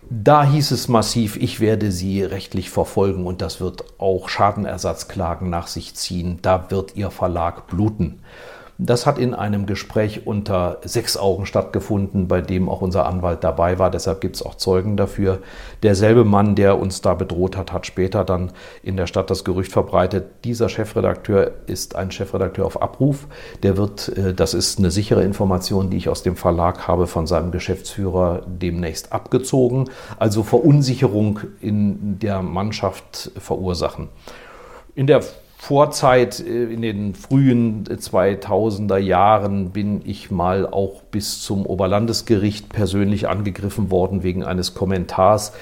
da hieß es massiv, ich werde sie rechtlich verfolgen und das wird auch Schadenersatzklagen nach sich ziehen. Da wird ihr Verlag bluten. Das hat in einem Gespräch unter sechs Augen stattgefunden, bei dem auch unser Anwalt dabei war. Deshalb gibt es auch Zeugen dafür. Derselbe Mann, der uns da bedroht hat, hat später dann in der Stadt das Gerücht verbreitet, dieser Chefredakteur ist ein Chefredakteur auf Abruf. Der wird, äh, das ist eine sichere Information, die ich aus dem Verlag habe, von seinem Geschäftsführer demnächst abgezogen. Also Verunsicherung in der Mannschaft verursachen. In der Vorzeit, äh, in den frühen 2000er Jahren, bin ich mal auch bis zum Oberlandesgericht persönlich angegriffen worden wegen eines Kommentars.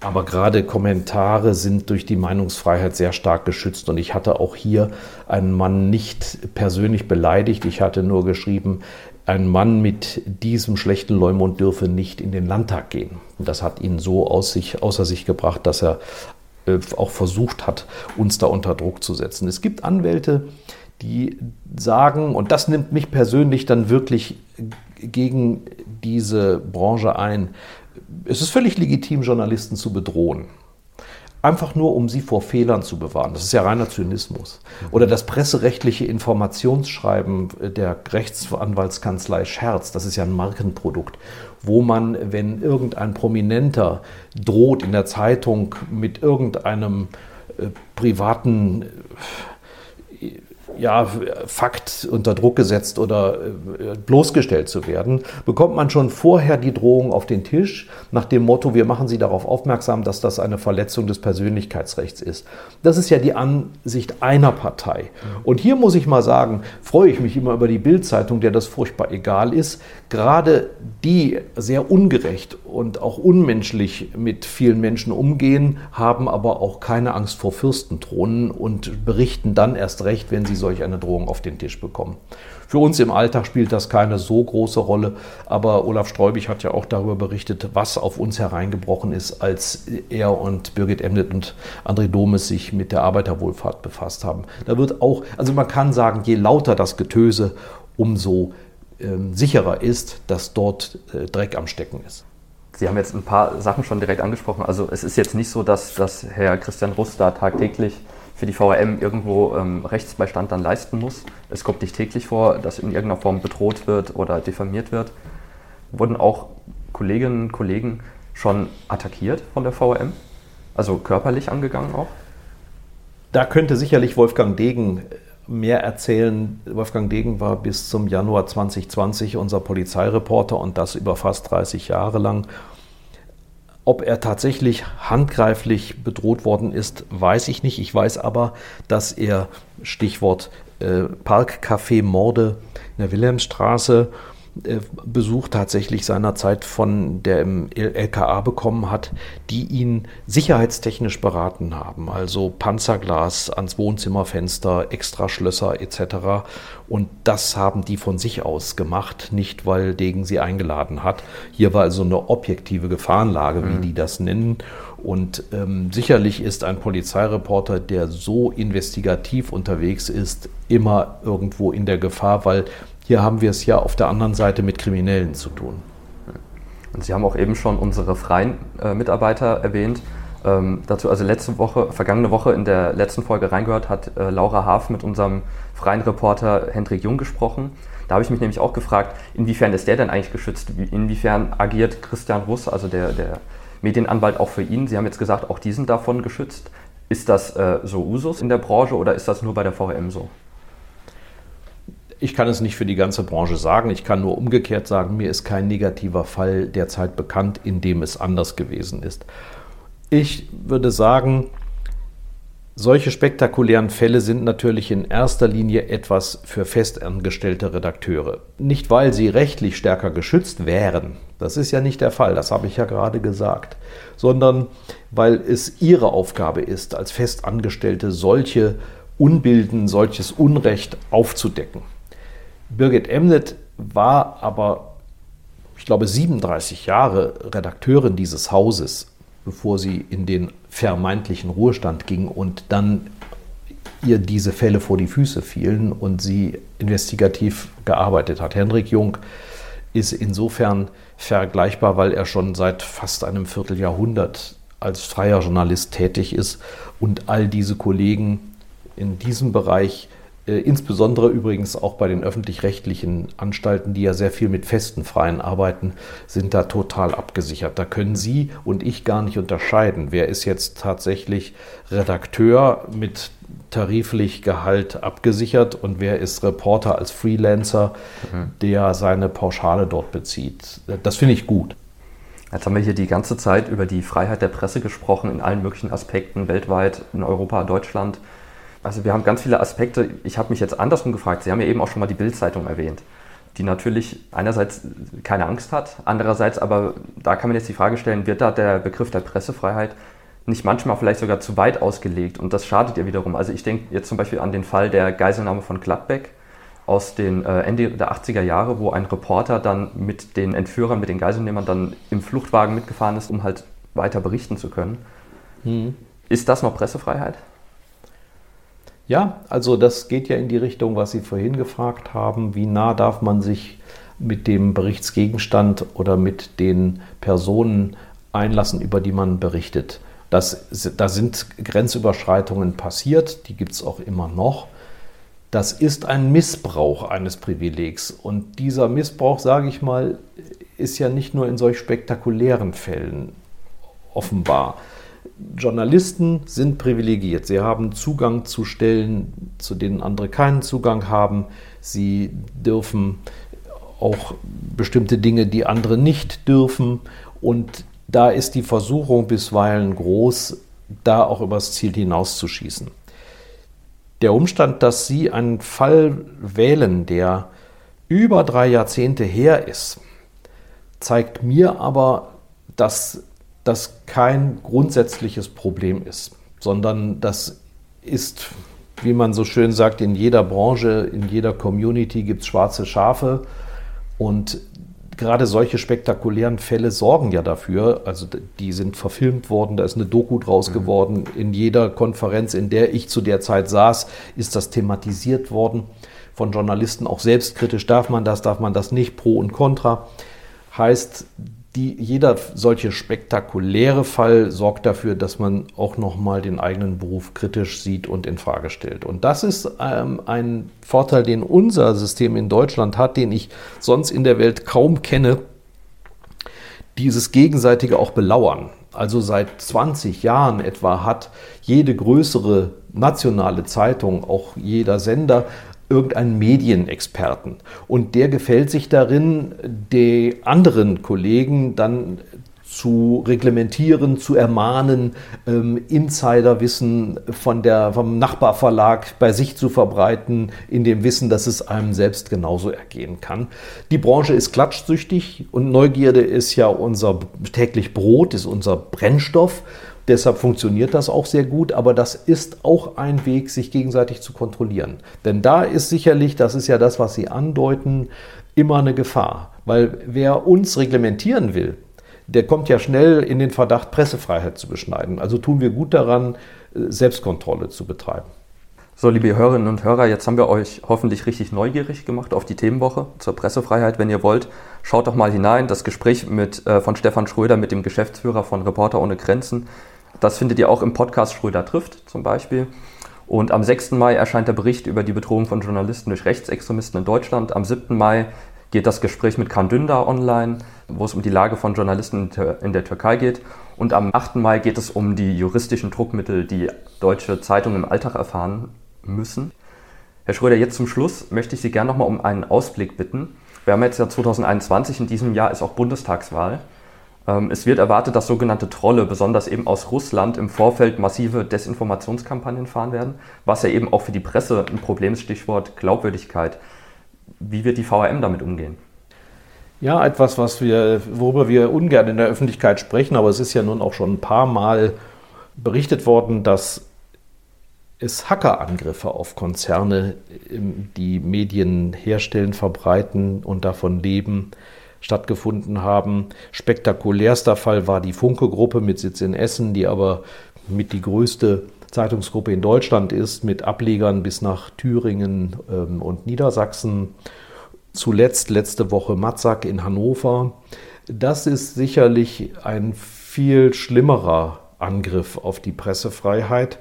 Aber gerade Kommentare sind durch die Meinungsfreiheit sehr stark geschützt. Und ich hatte auch hier einen Mann nicht persönlich beleidigt. Ich hatte nur geschrieben, ein Mann mit diesem schlechten Leumund dürfe nicht in den Landtag gehen. Und das hat ihn so aus sich, außer sich gebracht, dass er auch versucht hat, uns da unter Druck zu setzen. Es gibt Anwälte, die sagen, und das nimmt mich persönlich dann wirklich gegen diese Branche ein, es ist völlig legitim, Journalisten zu bedrohen einfach nur um sie vor Fehlern zu bewahren. Das ist ja reiner Zynismus. Oder das presserechtliche Informationsschreiben der Rechtsanwaltskanzlei Scherz, das ist ja ein Markenprodukt, wo man, wenn irgendein Prominenter droht in der Zeitung mit irgendeinem äh, privaten äh, ja, Fakt unter Druck gesetzt oder äh, bloßgestellt zu werden, bekommt man schon vorher die Drohung auf den Tisch nach dem Motto, wir machen Sie darauf aufmerksam, dass das eine Verletzung des Persönlichkeitsrechts ist. Das ist ja die Ansicht einer Partei. Und hier muss ich mal sagen, freue ich mich immer über die Bildzeitung, der das furchtbar egal ist. Gerade die sehr ungerecht und auch unmenschlich mit vielen Menschen umgehen, haben aber auch keine Angst vor Fürstenthronen und berichten dann erst recht, wenn sie solch eine Drohung auf den Tisch bekommen. Für uns im Alltag spielt das keine so große Rolle, aber Olaf Streubig hat ja auch darüber berichtet, was auf uns hereingebrochen ist, als er und Birgit Emnet und André Domes sich mit der Arbeiterwohlfahrt befasst haben. Da wird auch, also man kann sagen, je lauter das Getöse, umso ähm, sicherer ist, dass dort äh, Dreck am Stecken ist. Sie haben jetzt ein paar Sachen schon direkt angesprochen. Also es ist jetzt nicht so, dass, dass Herr Christian Rust da tagtäglich für die VRM irgendwo ähm, Rechtsbeistand dann leisten muss. Es kommt nicht täglich vor, dass in irgendeiner Form bedroht wird oder diffamiert wird. Wurden auch Kolleginnen und Kollegen schon attackiert von der VRM? Also körperlich angegangen auch? Da könnte sicherlich Wolfgang Degen mehr erzählen. Wolfgang Degen war bis zum Januar 2020 unser Polizeireporter und das über fast 30 Jahre lang. Ob er tatsächlich handgreiflich bedroht worden ist, weiß ich nicht. Ich weiß aber, dass er, Stichwort äh, Parkcafé-Morde in der Wilhelmstraße, Besuch tatsächlich seinerzeit von der im LKA bekommen hat, die ihn sicherheitstechnisch beraten haben. Also Panzerglas ans Wohnzimmerfenster, Extraschlösser etc. Und das haben die von sich aus gemacht, nicht weil Degen sie eingeladen hat. Hier war also eine objektive Gefahrenlage, wie mhm. die das nennen. Und ähm, sicherlich ist ein Polizeireporter, der so investigativ unterwegs ist, immer irgendwo in der Gefahr, weil hier haben wir es ja auf der anderen Seite mit Kriminellen zu tun. Und Sie haben auch eben schon unsere freien äh, Mitarbeiter erwähnt. Ähm, dazu, also letzte Woche, vergangene Woche in der letzten Folge reingehört, hat äh, Laura Haaf mit unserem freien Reporter Hendrik Jung gesprochen. Da habe ich mich nämlich auch gefragt, inwiefern ist der denn eigentlich geschützt? Inwiefern agiert Christian Russ, also der, der Medienanwalt, auch für ihn? Sie haben jetzt gesagt, auch die sind davon geschützt. Ist das äh, so Usus in der Branche oder ist das nur bei der VRM so? Ich kann es nicht für die ganze Branche sagen. Ich kann nur umgekehrt sagen, mir ist kein negativer Fall derzeit bekannt, in dem es anders gewesen ist. Ich würde sagen, solche spektakulären Fälle sind natürlich in erster Linie etwas für festangestellte Redakteure. Nicht, weil sie rechtlich stärker geschützt wären, das ist ja nicht der Fall, das habe ich ja gerade gesagt, sondern weil es ihre Aufgabe ist, als Festangestellte solche Unbilden, solches Unrecht aufzudecken. Birgit Emnet war aber, ich glaube, 37 Jahre Redakteurin dieses Hauses, bevor sie in den vermeintlichen Ruhestand ging und dann ihr diese Fälle vor die Füße fielen und sie investigativ gearbeitet hat. Henrik Jung ist insofern vergleichbar, weil er schon seit fast einem Vierteljahrhundert als freier Journalist tätig ist und all diese Kollegen in diesem Bereich insbesondere übrigens auch bei den öffentlich-rechtlichen Anstalten, die ja sehr viel mit festen Freien arbeiten, sind da total abgesichert. Da können Sie und ich gar nicht unterscheiden, wer ist jetzt tatsächlich Redakteur mit tariflich Gehalt abgesichert und wer ist Reporter als Freelancer, mhm. der seine Pauschale dort bezieht. Das finde ich gut. Jetzt haben wir hier die ganze Zeit über die Freiheit der Presse gesprochen, in allen möglichen Aspekten, weltweit, in Europa, Deutschland. Also wir haben ganz viele Aspekte. Ich habe mich jetzt andersrum gefragt. Sie haben ja eben auch schon mal die Bildzeitung erwähnt, die natürlich einerseits keine Angst hat, andererseits aber, da kann man jetzt die Frage stellen, wird da der Begriff der Pressefreiheit nicht manchmal vielleicht sogar zu weit ausgelegt und das schadet ihr wiederum. Also ich denke jetzt zum Beispiel an den Fall der Geiselnahme von Gladbeck aus den äh, Ende der 80er Jahre, wo ein Reporter dann mit den Entführern, mit den Geiselnehmern dann im Fluchtwagen mitgefahren ist, um halt weiter berichten zu können. Hm. Ist das noch Pressefreiheit? Ja, also das geht ja in die Richtung, was Sie vorhin gefragt haben. Wie nah darf man sich mit dem Berichtsgegenstand oder mit den Personen einlassen, über die man berichtet? Das, da sind Grenzüberschreitungen passiert, die gibt es auch immer noch. Das ist ein Missbrauch eines Privilegs. Und dieser Missbrauch, sage ich mal, ist ja nicht nur in solch spektakulären Fällen offenbar. Journalisten sind privilegiert. Sie haben Zugang zu Stellen, zu denen andere keinen Zugang haben. Sie dürfen auch bestimmte Dinge, die andere nicht dürfen. Und da ist die Versuchung bisweilen groß, da auch übers Ziel hinauszuschießen. Der Umstand, dass Sie einen Fall wählen, der über drei Jahrzehnte her ist, zeigt mir aber, dass das kein grundsätzliches Problem ist, sondern das ist, wie man so schön sagt, in jeder Branche, in jeder Community gibt es schwarze Schafe. Und gerade solche spektakulären Fälle sorgen ja dafür, also die sind verfilmt worden, da ist eine Doku draus mhm. geworden, in jeder Konferenz, in der ich zu der Zeit saß, ist das thematisiert worden von Journalisten, auch selbstkritisch, darf man das, darf man das nicht, pro und contra. Heißt, die, jeder solche spektakuläre Fall sorgt dafür, dass man auch nochmal den eigenen Beruf kritisch sieht und in Frage stellt. Und das ist ähm, ein Vorteil, den unser System in Deutschland hat, den ich sonst in der Welt kaum kenne. Dieses gegenseitige auch belauern. Also seit 20 Jahren etwa hat jede größere nationale Zeitung, auch jeder Sender, irgendeinen Medienexperten. Und der gefällt sich darin, die anderen Kollegen dann zu reglementieren, zu ermahnen, ähm, Insiderwissen von der, vom Nachbarverlag bei sich zu verbreiten, in dem Wissen, dass es einem selbst genauso ergehen kann. Die Branche ist klatschsüchtig und Neugierde ist ja unser täglich Brot, ist unser Brennstoff. Deshalb funktioniert das auch sehr gut, aber das ist auch ein Weg, sich gegenseitig zu kontrollieren. Denn da ist sicherlich, das ist ja das, was Sie andeuten, immer eine Gefahr. Weil wer uns reglementieren will, der kommt ja schnell in den Verdacht, Pressefreiheit zu beschneiden. Also tun wir gut daran, Selbstkontrolle zu betreiben. So, liebe Hörerinnen und Hörer, jetzt haben wir euch hoffentlich richtig neugierig gemacht auf die Themenwoche zur Pressefreiheit. Wenn ihr wollt, schaut doch mal hinein. Das Gespräch mit, äh, von Stefan Schröder mit dem Geschäftsführer von Reporter ohne Grenzen das findet ihr auch im Podcast Schröder trifft zum Beispiel. Und am 6. Mai erscheint der Bericht über die Bedrohung von Journalisten durch Rechtsextremisten in Deutschland. Am 7. Mai geht das Gespräch mit Kan Dündar online, wo es um die Lage von Journalisten in der Türkei geht. Und am 8. Mai geht es um die juristischen Druckmittel, die deutsche Zeitungen im Alltag erfahren müssen. Herr Schröder, jetzt zum Schluss möchte ich Sie gerne nochmal um einen Ausblick bitten. Wir haben jetzt ja 2021, in diesem Jahr ist auch Bundestagswahl. Ähm, es wird erwartet, dass sogenannte Trolle, besonders eben aus Russland, im Vorfeld massive Desinformationskampagnen fahren werden, was ja eben auch für die Presse ein Problem ist, Stichwort Glaubwürdigkeit. Wie wird die VRM damit umgehen? Ja, etwas, was wir, worüber wir ungern in der Öffentlichkeit sprechen, aber es ist ja nun auch schon ein paar Mal berichtet worden, dass es Hackerangriffe auf Konzerne, die Medien herstellen, verbreiten und davon leben, stattgefunden haben. Spektakulärster Fall war die Funke-Gruppe mit Sitz in Essen, die aber mit die größte Zeitungsgruppe in Deutschland ist, mit Ablegern bis nach Thüringen ähm, und Niedersachsen. Zuletzt letzte Woche Matzak in Hannover. Das ist sicherlich ein viel schlimmerer Angriff auf die Pressefreiheit.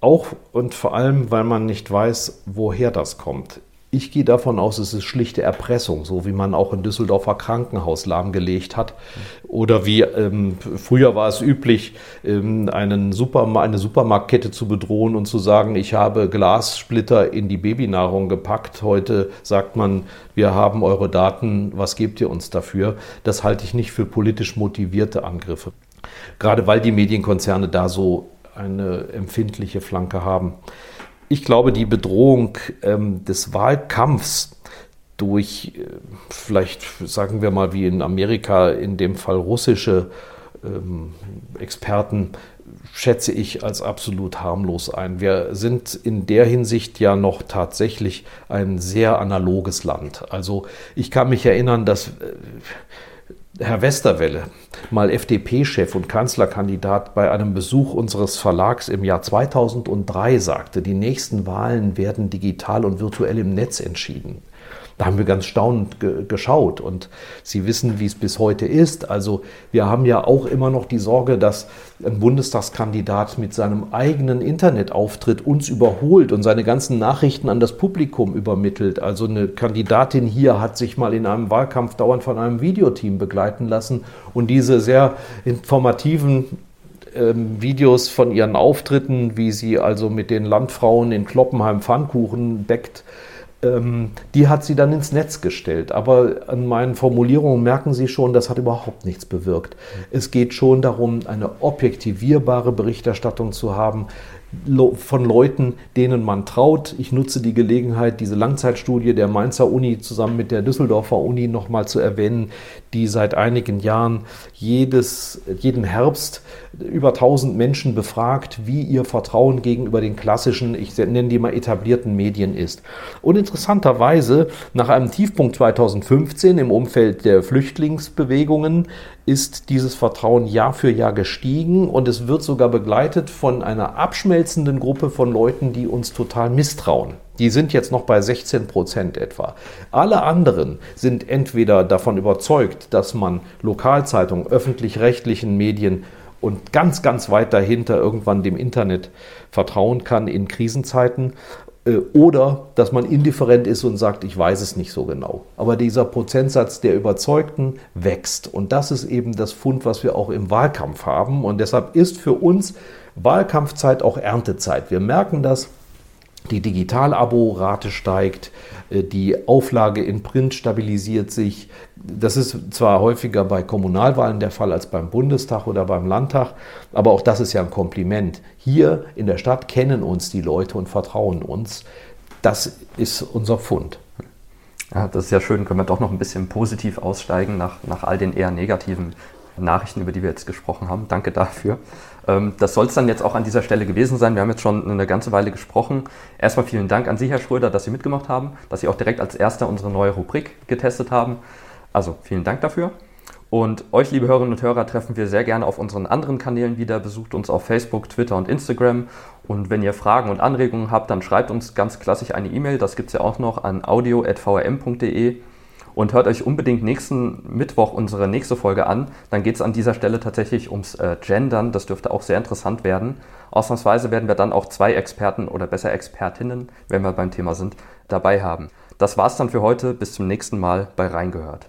Auch und vor allem, weil man nicht weiß, woher das kommt. Ich gehe davon aus, es ist schlichte Erpressung, so wie man auch in Düsseldorfer Krankenhaus lahmgelegt hat. Oder wie ähm, früher war es üblich, ähm, einen Super, eine Supermarktkette zu bedrohen und zu sagen, ich habe Glassplitter in die Babynahrung gepackt. Heute sagt man, wir haben eure Daten, was gebt ihr uns dafür? Das halte ich nicht für politisch motivierte Angriffe. Gerade weil die Medienkonzerne da so eine empfindliche Flanke haben. Ich glaube, die Bedrohung ähm, des Wahlkampfs durch äh, vielleicht, sagen wir mal, wie in Amerika, in dem Fall russische ähm, Experten, schätze ich als absolut harmlos ein. Wir sind in der Hinsicht ja noch tatsächlich ein sehr analoges Land. Also ich kann mich erinnern, dass äh, Herr Westerwelle, mal FDP-Chef und Kanzlerkandidat, bei einem Besuch unseres Verlags im Jahr 2003 sagte, die nächsten Wahlen werden digital und virtuell im Netz entschieden. Da haben wir ganz staunend ge geschaut und Sie wissen, wie es bis heute ist. Also wir haben ja auch immer noch die Sorge, dass ein Bundestagskandidat mit seinem eigenen Internetauftritt uns überholt und seine ganzen Nachrichten an das Publikum übermittelt. Also eine Kandidatin hier hat sich mal in einem Wahlkampf dauernd von einem Videoteam begleiten lassen und diese sehr informativen ähm, Videos von ihren Auftritten, wie sie also mit den Landfrauen in Kloppenheim Pfannkuchen deckt. Ähm, die hat sie dann ins Netz gestellt. Aber an meinen Formulierungen merken Sie schon, das hat überhaupt nichts bewirkt. Es geht schon darum, eine objektivierbare Berichterstattung zu haben, von Leuten, denen man traut. Ich nutze die Gelegenheit, diese Langzeitstudie der Mainzer Uni zusammen mit der Düsseldorfer Uni nochmal zu erwähnen, die seit einigen Jahren jedes, jeden Herbst über 1000 Menschen befragt, wie ihr Vertrauen gegenüber den klassischen, ich nenne die mal etablierten Medien ist. Und interessanterweise, nach einem Tiefpunkt 2015 im Umfeld der Flüchtlingsbewegungen, ist dieses Vertrauen Jahr für Jahr gestiegen und es wird sogar begleitet von einer abschmelzenden Gruppe von Leuten, die uns total misstrauen. Die sind jetzt noch bei 16 Prozent etwa. Alle anderen sind entweder davon überzeugt, dass man Lokalzeitungen, öffentlich-rechtlichen Medien und ganz, ganz weit dahinter irgendwann dem Internet vertrauen kann in Krisenzeiten äh, oder dass man indifferent ist und sagt, ich weiß es nicht so genau. Aber dieser Prozentsatz der Überzeugten wächst. Und das ist eben das Fund, was wir auch im Wahlkampf haben. Und deshalb ist für uns Wahlkampfzeit auch Erntezeit. Wir merken das die Digital-Abo-Rate steigt, äh, die Auflage in Print stabilisiert sich. Das ist zwar häufiger bei Kommunalwahlen der Fall als beim Bundestag oder beim Landtag, aber auch das ist ja ein Kompliment. Hier in der Stadt kennen uns die Leute und vertrauen uns. Das ist unser Fund. Ja, das ist ja schön. Können wir doch noch ein bisschen positiv aussteigen nach, nach all den eher negativen Nachrichten, über die wir jetzt gesprochen haben. Danke dafür. Ähm, das soll es dann jetzt auch an dieser Stelle gewesen sein. Wir haben jetzt schon eine ganze Weile gesprochen. Erstmal vielen Dank an Sie, Herr Schröder, dass Sie mitgemacht haben, dass Sie auch direkt als Erster unsere neue Rubrik getestet haben. Also vielen Dank dafür. Und euch, liebe Hörerinnen und Hörer, treffen wir sehr gerne auf unseren anderen Kanälen wieder. Besucht uns auf Facebook, Twitter und Instagram. Und wenn ihr Fragen und Anregungen habt, dann schreibt uns ganz klassisch eine E-Mail. Das gibt es ja auch noch an audio.vrm.de. Und hört euch unbedingt nächsten Mittwoch unsere nächste Folge an. Dann geht es an dieser Stelle tatsächlich ums äh, Gendern. Das dürfte auch sehr interessant werden. Ausnahmsweise werden wir dann auch zwei Experten oder besser Expertinnen, wenn wir beim Thema sind, dabei haben. Das war's dann für heute. Bis zum nächsten Mal bei Reingehört.